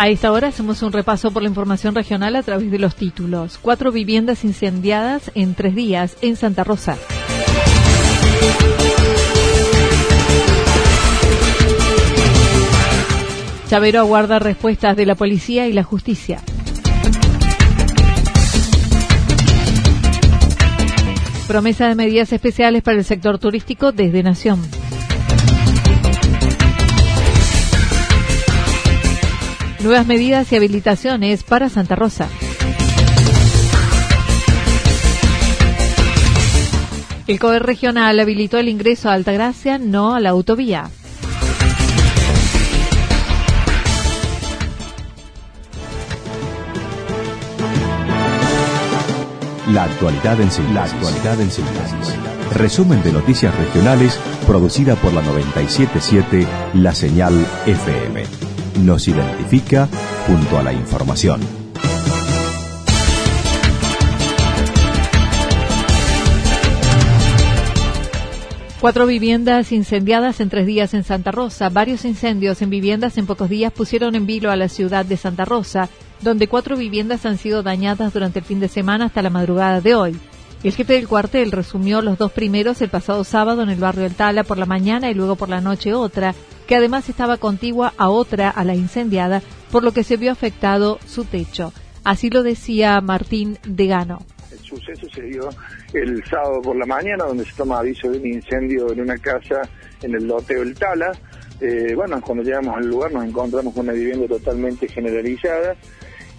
A esta hora hacemos un repaso por la información regional a través de los títulos. Cuatro viviendas incendiadas en tres días en Santa Rosa. Chavero aguarda respuestas de la policía y la justicia. Promesa de medidas especiales para el sector turístico desde Nación. Nuevas medidas y habilitaciones para Santa Rosa. El COE regional habilitó el ingreso a Altagracia, no a la autovía. La actualidad en síntesis. Resumen de noticias regionales producida por la 977 La Señal FM. Nos identifica junto a la información. Cuatro viviendas incendiadas en tres días en Santa Rosa. Varios incendios en viviendas en pocos días pusieron en vilo a la ciudad de Santa Rosa, donde cuatro viviendas han sido dañadas durante el fin de semana hasta la madrugada de hoy. El jefe del cuartel resumió los dos primeros el pasado sábado en el barrio del Tala por la mañana y luego por la noche otra, que además estaba contigua a otra, a la incendiada, por lo que se vio afectado su techo. Así lo decía Martín Degano suceso se dio el sábado por la mañana, donde se toma aviso de un incendio en una casa en el loteo El Tala. Eh, bueno, cuando llegamos al lugar nos encontramos con una vivienda totalmente generalizada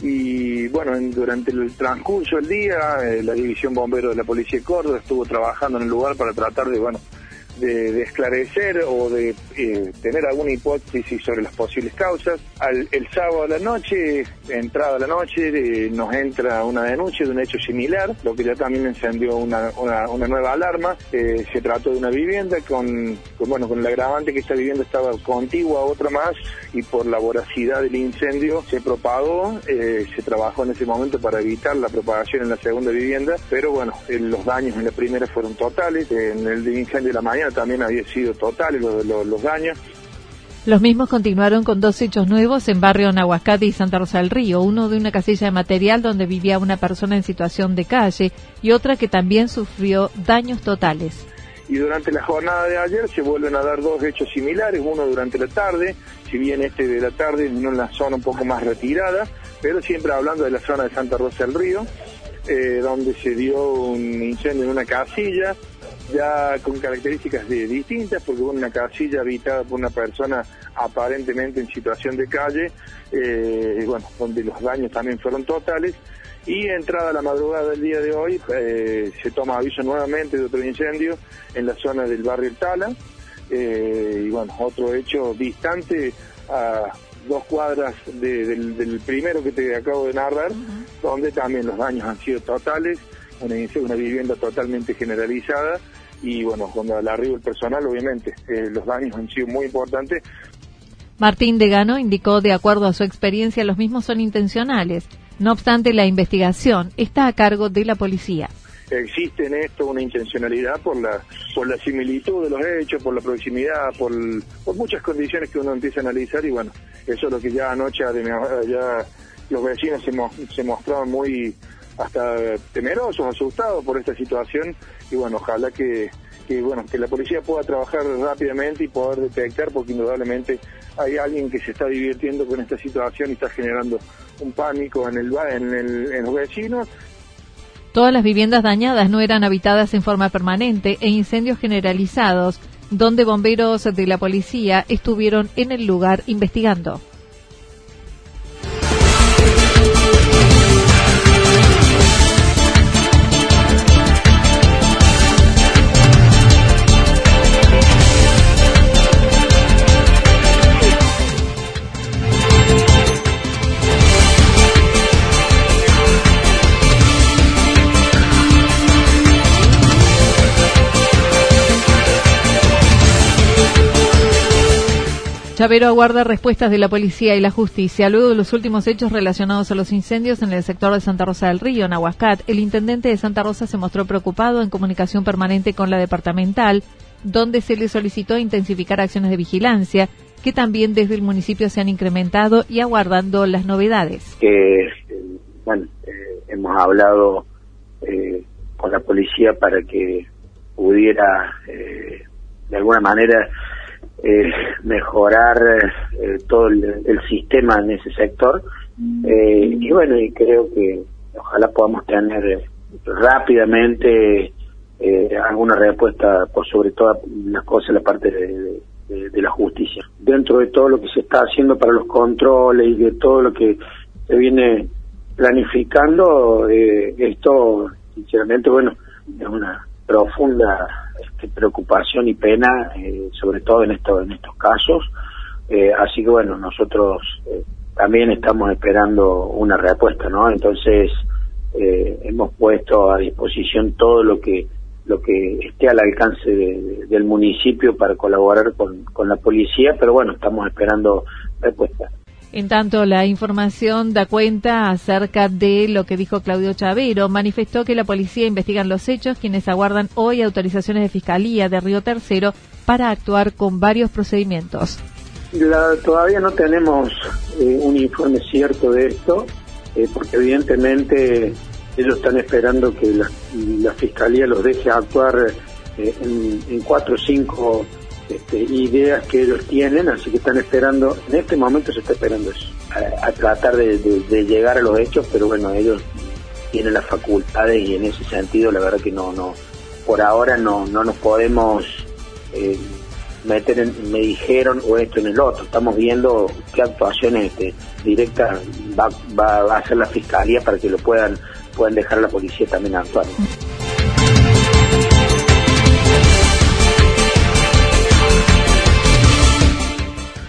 y bueno, durante el transcurso del día eh, la División Bombero de la Policía de Córdoba estuvo trabajando en el lugar para tratar de, bueno, de, esclarecer o de eh, tener alguna hipótesis sobre las posibles causas. Al, el sábado a la noche, entrada a la noche, eh, nos entra una denuncia de un hecho similar, lo que ya también encendió una, una, nueva alarma. Eh, se trató de una vivienda con, bueno, con el agravante que esta vivienda estaba contigua a otra más y por la voracidad del incendio se propagó, se trabajó en ese momento para evitar la propagación en la segunda vivienda, pero bueno, los daños en la primera fueron totales, en el incendio de la mañana también había sido total los, los, daños. Los mismos continuaron con dos hechos nuevos en barrio Nahuascate y Santa Rosa del Río, uno de una casilla de material donde vivía una persona en situación de calle y otra que también sufrió daños totales. Y durante la jornada de ayer se vuelven a dar dos hechos similares, uno durante la tarde, si bien este de la tarde en la zona un poco más retirada, pero siempre hablando de la zona de Santa Rosa del Río, eh, donde se dio un incendio en una casilla, ya con características distintas, porque una casilla habitada por una persona aparentemente en situación de calle, eh, bueno, donde los daños también fueron totales. Y entrada la madrugada del día de hoy, eh, se toma aviso nuevamente de otro incendio en la zona del barrio Tala. Eh, y bueno, otro hecho distante a dos cuadras del, primero que te acabo de narrar, donde también los daños han sido totales, una, una vivienda totalmente generalizada y bueno, cuando al arribo el personal, obviamente, eh, los daños han sido muy importantes. Martín Degano indicó, de acuerdo a su experiencia, los mismos son intencionales. No obstante, la investigación está a cargo de la policía. Existe en esto una intencionalidad por la, por la similitud de los hechos, por la proximidad, por, por muchas condiciones que uno empieza a analizar y bueno, eso es lo que ya anoche ya los vecinos se, se mostraron muy hasta temerosos, asustados por esta situación y bueno, ojalá que, que, bueno, que la policía pueda trabajar rápidamente y poder detectar porque indudablemente hay alguien que se está divirtiendo con esta situación y está generando un pánico en, el, en, el, en los vecinos Todas las viviendas dañadas no eran habitadas en forma permanente e incendios generalizados, donde bomberos de la policía estuvieron en el lugar investigando. Chavero aguarda respuestas de la policía y la justicia. Luego de los últimos hechos relacionados a los incendios en el sector de Santa Rosa del Río, en Aguascat, el intendente de Santa Rosa se mostró preocupado en comunicación permanente con la departamental, donde se le solicitó intensificar acciones de vigilancia, que también desde el municipio se han incrementado y aguardando las novedades. Que, bueno, eh, hemos hablado eh, con la policía para que pudiera, eh, de alguna manera, eh, mejorar eh, todo el, sistema en ese sector. Eh, y bueno, y creo que ojalá podamos tener rápidamente alguna respuesta por sobre todas las cosas, la parte de, la justicia. Dentro de todo lo que se está haciendo para los controles y de todo lo que se viene planificando, esto, sinceramente, bueno, es una profunda este, preocupación y pena, eh, sobre todo en, esto, en estos casos. Eh, así que bueno, nosotros eh, también estamos esperando una respuesta, ¿no? Entonces hemos puesto a disposición todo lo que lo que esté al alcance del municipio para colaborar con, con la policía, pero bueno, estamos esperando respuesta. En tanto, la información da cuenta acerca de lo que dijo Claudio Chavero. Manifestó que la policía investiga los hechos, quienes aguardan hoy autorizaciones de Fiscalía de Río Tercero para actuar con varios procedimientos. todavía no tenemos eh, un informe cierto de esto, eh, porque evidentemente ellos están esperando que la, Fiscalía los deje actuar eh, en cuatro o cinco este, ideas que ellos tienen, así que están esperando, en este momento se está esperando eso, a, tratar de, llegar a los hechos, pero bueno, ellos tienen las facultades y en ese sentido la verdad que no, no, por ahora no, no nos podemos eh, meter en, me dijeron o esto en el otro, estamos viendo qué actuaciones este, directas va, va, a hacer la fiscalía para que lo puedan, puedan dejar la policía también actuar.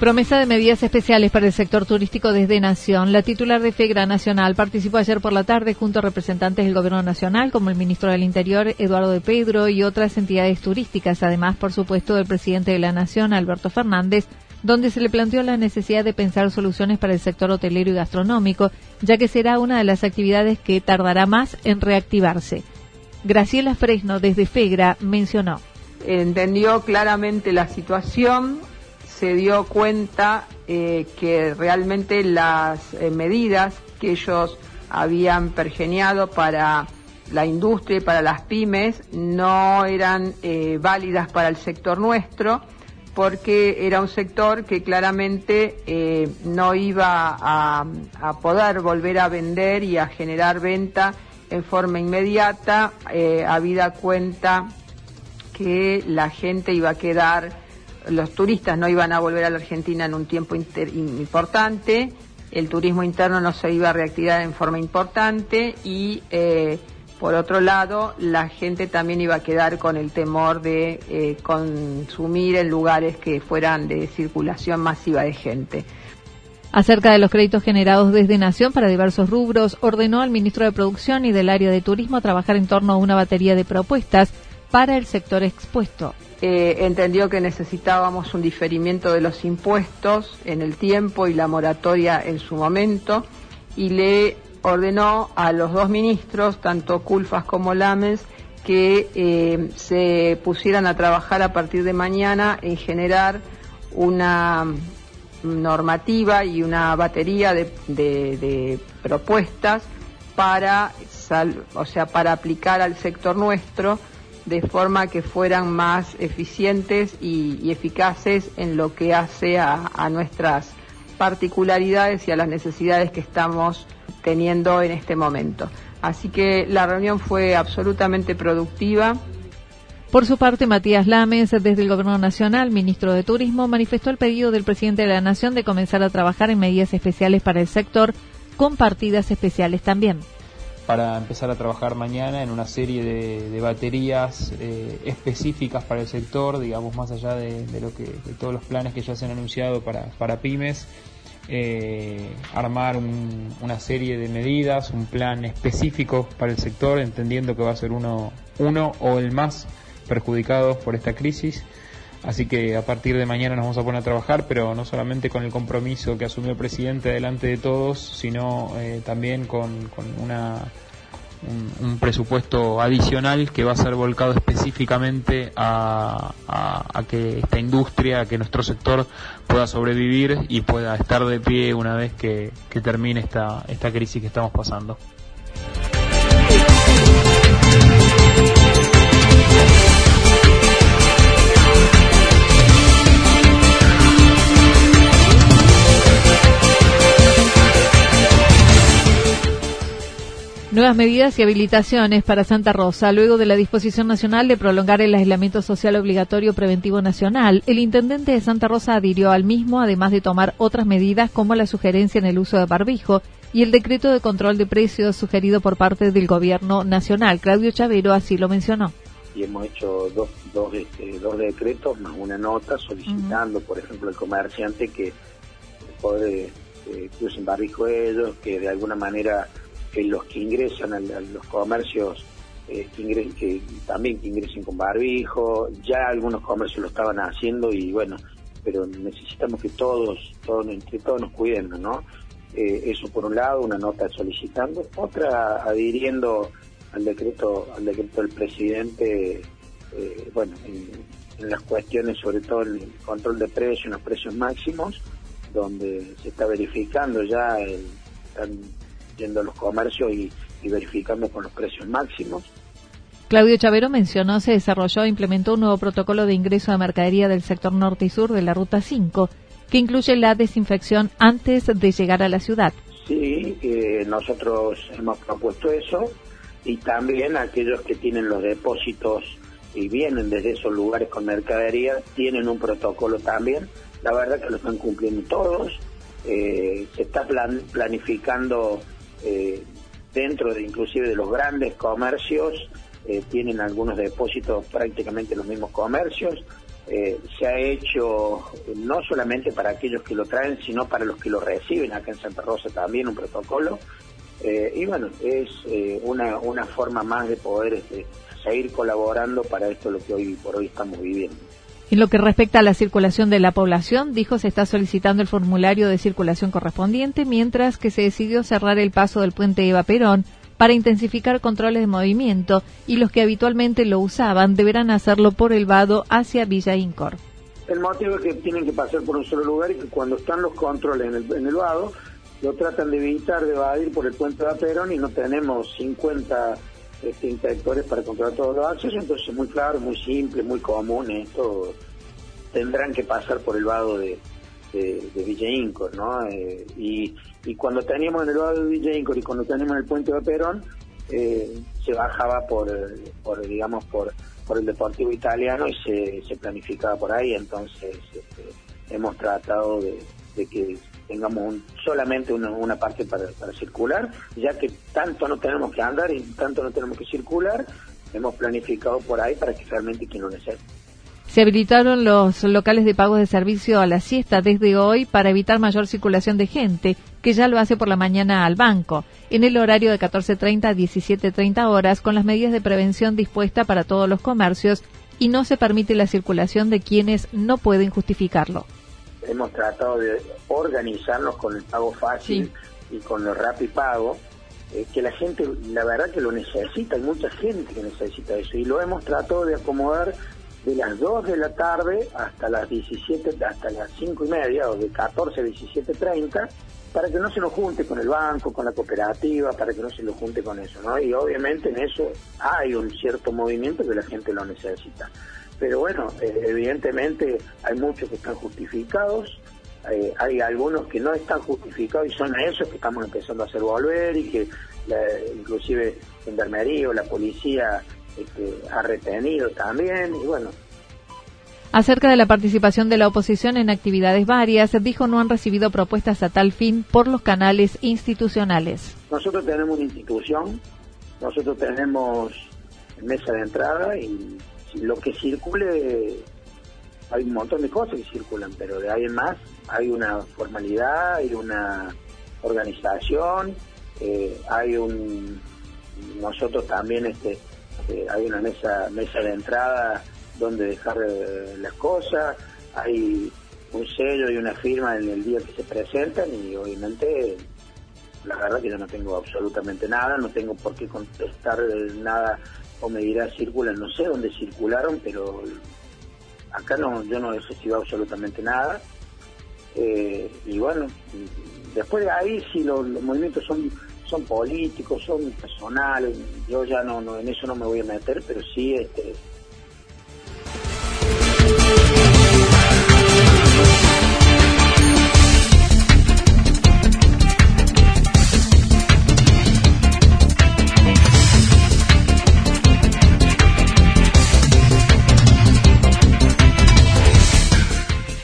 Promesa de medidas especiales para el sector turístico desde Nación. La titular de FEGRA Nacional participó ayer por la tarde junto a representantes del Gobierno Nacional, como el ministro del Interior, Eduardo de Pedro, y otras entidades turísticas, además, por supuesto, del presidente de la Nación, Alberto Fernández, donde se le planteó la necesidad de pensar soluciones para el sector hotelero y gastronómico, ya que será una de las actividades que tardará más en reactivarse. Graciela Fresno, desde FEGRA, mencionó. Entendió claramente la situación, se dio cuenta eh, que realmente las eh, medidas que ellos habían pergeniado para la industria y para las pymes no eran eh, válidas para el sector nuestro porque era un sector que claramente no iba a, a, poder volver a vender y a generar venta en forma inmediata, habida cuenta que la gente iba a quedar los turistas no iban a volver a la Argentina en un tiempo importante, el turismo interno no se iba a reactivar en forma importante y eh, por otro lado la gente también iba a quedar con el temor de eh, consumir en lugares que fueran de circulación masiva de gente. Acerca de los créditos generados desde Nación para diversos rubros, ordenó al ministro de Producción y del área de Turismo trabajar en torno a una batería de propuestas para el sector expuesto. Eh, entendió que necesitábamos un diferimiento de los impuestos en el tiempo y la moratoria en su momento y le ordenó a los dos ministros, tanto Culfas como Lames, que eh, se pusieran a trabajar a partir de mañana en generar una normativa y una batería de, propuestas para, o sea, para aplicar al sector nuestro de forma que fueran más eficientes y, eficaces en lo que hace a, a, nuestras particularidades y a las necesidades que estamos teniendo en este momento. Así que la reunión fue absolutamente productiva. Por su parte, Matías Lames, desde el Gobierno Nacional, ministro de Turismo, manifestó el pedido del presidente de la Nación de comenzar a trabajar en medidas especiales para el sector, con partidas especiales también para empezar a trabajar mañana en una serie de, baterías eh, específicas para el sector, digamos, más allá de, lo que, de todos los planes que ya se han anunciado para, para pymes, eh, armar una serie de medidas, un plan específico para el sector, entendiendo que va a ser uno, uno o el más perjudicado por esta crisis. Así que a partir de mañana nos vamos a poner a trabajar, pero no solamente con el compromiso que asumió el presidente delante de todos, sino eh, también con, una, un, presupuesto adicional que va a ser volcado específicamente a, que esta industria, que nuestro sector pueda sobrevivir y pueda estar de pie una vez que, que termine esta, esta crisis que estamos pasando. Nuevas medidas y habilitaciones para Santa Rosa. Luego de la disposición nacional de prolongar el aislamiento social obligatorio preventivo nacional, el intendente de Santa Rosa adhirió al mismo, además de tomar otras medidas como la sugerencia en el uso de barbijo y el decreto de control de precios sugerido por parte del gobierno nacional. Claudio Chavero así lo mencionó. Y hemos hecho dos, dos, este, dos decretos más una nota solicitando, por ejemplo, al comerciante que puede eh, que usen barbijo ellos, que de alguna manera que los que ingresan a, los comercios eh, que, también que ingresen con barbijo, ya algunos comercios lo estaban haciendo y bueno, pero necesitamos que todos, todos entre todos nos cuidemos, ¿no? Eh, eso por un lado, una nota solicitando, otra adhiriendo al decreto, al decreto del presidente, eh, bueno, en, las cuestiones sobre todo el control de precios, los precios máximos, donde se está verificando ya el, yendo a los comercios y, verificando con los precios máximos. Claudio Chavero mencionó se desarrolló e implementó un nuevo protocolo de ingreso de mercadería del sector norte y sur de la Ruta 5, que incluye la desinfección antes de llegar a la ciudad. Sí, eh, nosotros hemos propuesto eso y también aquellos que tienen los depósitos y vienen desde esos lugares con mercadería tienen un protocolo también. La verdad que lo están cumpliendo todos. Eh, se está planificando eh, dentro de inclusive de los grandes comercios, eh, tienen algunos depósitos prácticamente los mismos comercios. Eh, se ha hecho no solamente para aquellos que lo traen, sino para los que lo reciben. Acá en Santa Rosa también un protocolo. y bueno, es una, una forma más de poder este, seguir colaborando para esto lo que hoy por hoy estamos viviendo. En lo que respecta a la circulación de la población, dijo se está solicitando el formulario de circulación correspondiente, mientras que se decidió cerrar el paso del puente Eva Perón para intensificar controles de movimiento y los que habitualmente lo usaban deberán hacerlo por el vado hacia Villa Incor. El motivo es que tienen que pasar por un solo lugar y que cuando están los controles en el, vado lo tratan de evitar, de evadir por el puente Eva Perón y no tenemos 50 este, inspectores para controlar todos los accesos, entonces es muy claro, muy simple, muy común esto. Tendrán que pasar por el vado de, de, Villa Incor, ¿no? Eh, y, y cuando teníamos en el vado de Villa Incor y cuando teníamos en el puente de Perón, eh, se bajaba por, por digamos, por, por el Deportivo Italiano y se, se planificaba por ahí, entonces este, hemos tratado de, de que tengamos solamente una, parte para, circular, ya que tanto no tenemos que andar y tanto no tenemos que circular, hemos planificado por ahí para que realmente quien lo necesite. Se habilitaron los locales de pagos de servicio a la siesta desde hoy para evitar mayor circulación de gente, que ya lo hace por la mañana al banco, en el horario de 14.30 a 17.30 horas, con las medidas de prevención dispuestas para todos los comercios y no se permite la circulación de quienes no pueden justificarlo hemos tratado de organizarnos con el pago fácil y con el rápido pago, eh, que la gente, la verdad que lo necesita, hay mucha gente que necesita eso, y lo hemos tratado de acomodar de las 2 de la tarde hasta las 17, hasta las 5 y media, o de 14 a 17.30, para que no se nos junte con el banco, con la cooperativa, para que no se lo junte con eso, ¿no? Y obviamente en eso hay un cierto movimiento que la gente lo necesita. Pero bueno, eh, evidentemente hay muchos que están justificados, eh, hay algunos que no están justificados y son esos que estamos empezando a hacer volver y que la, inclusive Gendarmería o la policía este, ha retenido también y bueno. Acerca de la participación de la oposición en actividades varias, dijo no han recibido propuestas a tal fin por los canales institucionales. Nosotros tenemos una institución, nosotros tenemos mesa de entrada y lo que circule, hay un montón de cosas que circulan, pero de ahí en más hay una formalidad, hay una organización, eh, hay un nosotros también este eh, hay una mesa mesa de entrada donde dejar eh, las cosas hay un sello y una firma en el día que se presentan y obviamente la verdad que yo no tengo absolutamente nada no tengo por qué contestar nada o me dirá circulan no sé dónde circularon pero acá no yo no he recibido absolutamente nada. Eh, y bueno, después de ahí si los, movimientos son son políticos, son personales, yo ya no, no en eso no me voy a meter, pero sí este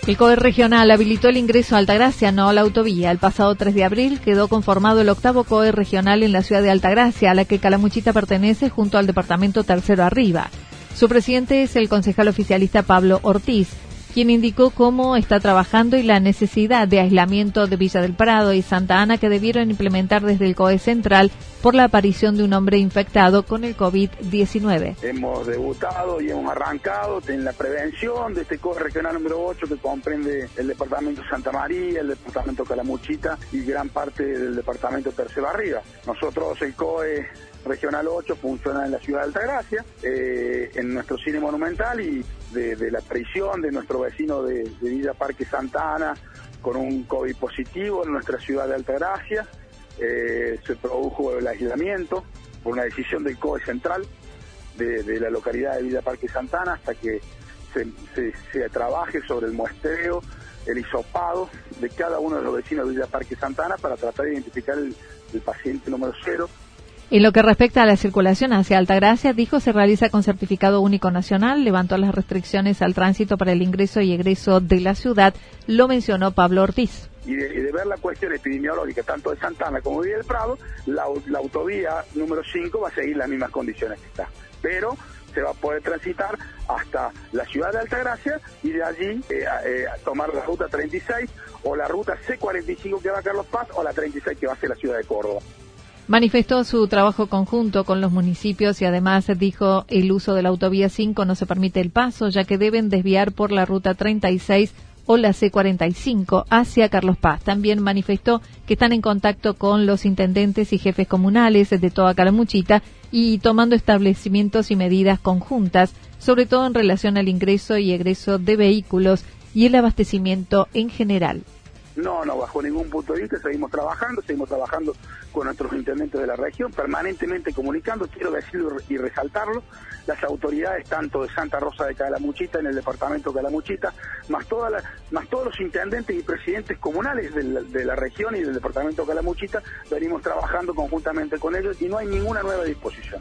El COE regional habilitó el ingreso a Altagracia, no a la autovía. El pasado 3 de abril quedó conformado el octavo COE regional en la ciudad de Altagracia, a la que Calamuchita pertenece junto al departamento tercero arriba. Su presidente es el concejal oficialista Pablo Ortiz quien indicó cómo está trabajando y la necesidad de aislamiento de Villa del Prado y Santa Ana que debieron implementar desde el COE Central por la aparición de un hombre infectado con el COVID-19. Hemos debutado y hemos arrancado en la prevención de este COE regional número 8 que comprende el departamento Santa María, el departamento Calamuchita y gran parte del departamento Tercero Arriba. Nosotros el COE Regional 8 funciona en la ciudad de Altagracia, eh, en nuestro cine monumental y de, la prisión de nuestro vecino de, Villa Parque Santa Ana con un COVID positivo en nuestra ciudad de Altagracia. Eh, se produjo el aislamiento por una decisión del COE central de, la localidad de Villa Parque Santana hasta que se, trabaje sobre el muestreo, el hisopado de cada uno de los vecinos de Villa Parque Santana para tratar de identificar el, el paciente número cero en lo que respecta a la circulación hacia Altagracia, dijo se realiza con certificado único nacional, levantó las restricciones al tránsito para el ingreso y egreso de la ciudad, lo mencionó Pablo Ortiz. Y de, ver la cuestión epidemiológica tanto de Santana como de del Prado, la, autovía número 5 va a seguir las mismas condiciones que está. Pero se va a poder transitar hasta la ciudad de Altagracia y de allí eh, eh, tomar la ruta 36 o la ruta C45 que va a Carlos Paz o la 36 que va hacia la ciudad de Córdoba. Manifestó su trabajo conjunto con los municipios y además dijo el uso de la autovía 5 no se permite el paso ya que deben desviar por la ruta 36 o la C45 hacia Carlos Paz. También manifestó que están en contacto con los intendentes y jefes comunales de toda Calamuchita y tomando establecimientos y medidas conjuntas, sobre todo en relación al ingreso y egreso de vehículos y el abastecimiento en general. No, no, bajo ningún punto de vista, seguimos trabajando, seguimos trabajando con nuestros intendentes de la región, permanentemente comunicando, quiero decirlo y resaltarlo, las autoridades tanto de Santa Rosa de Calamuchita, en el departamento de Calamuchita, más, más todos los intendentes y presidentes comunales de la, de la región y del departamento de Calamuchita, venimos trabajando conjuntamente con ellos y no hay ninguna nueva disposición.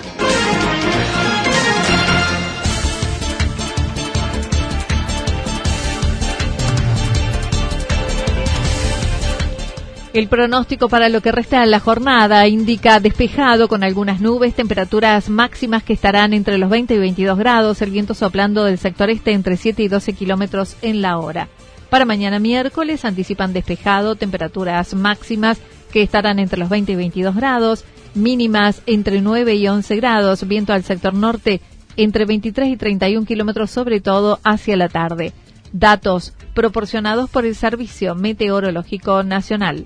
El pronóstico para lo que resta de la jornada indica despejado con algunas nubes, temperaturas máximas que estarán entre los 20 y 22 grados, el viento soplando del sector este entre 7 y 12 kilómetros en la hora. Para mañana miércoles anticipan despejado, temperaturas máximas que estarán entre los 20 y 22 grados, mínimas entre 9 y 11 grados, viento al sector norte entre 23 y 31 kilómetros, sobre todo hacia la tarde. Datos proporcionados por el Servicio Meteorológico Nacional.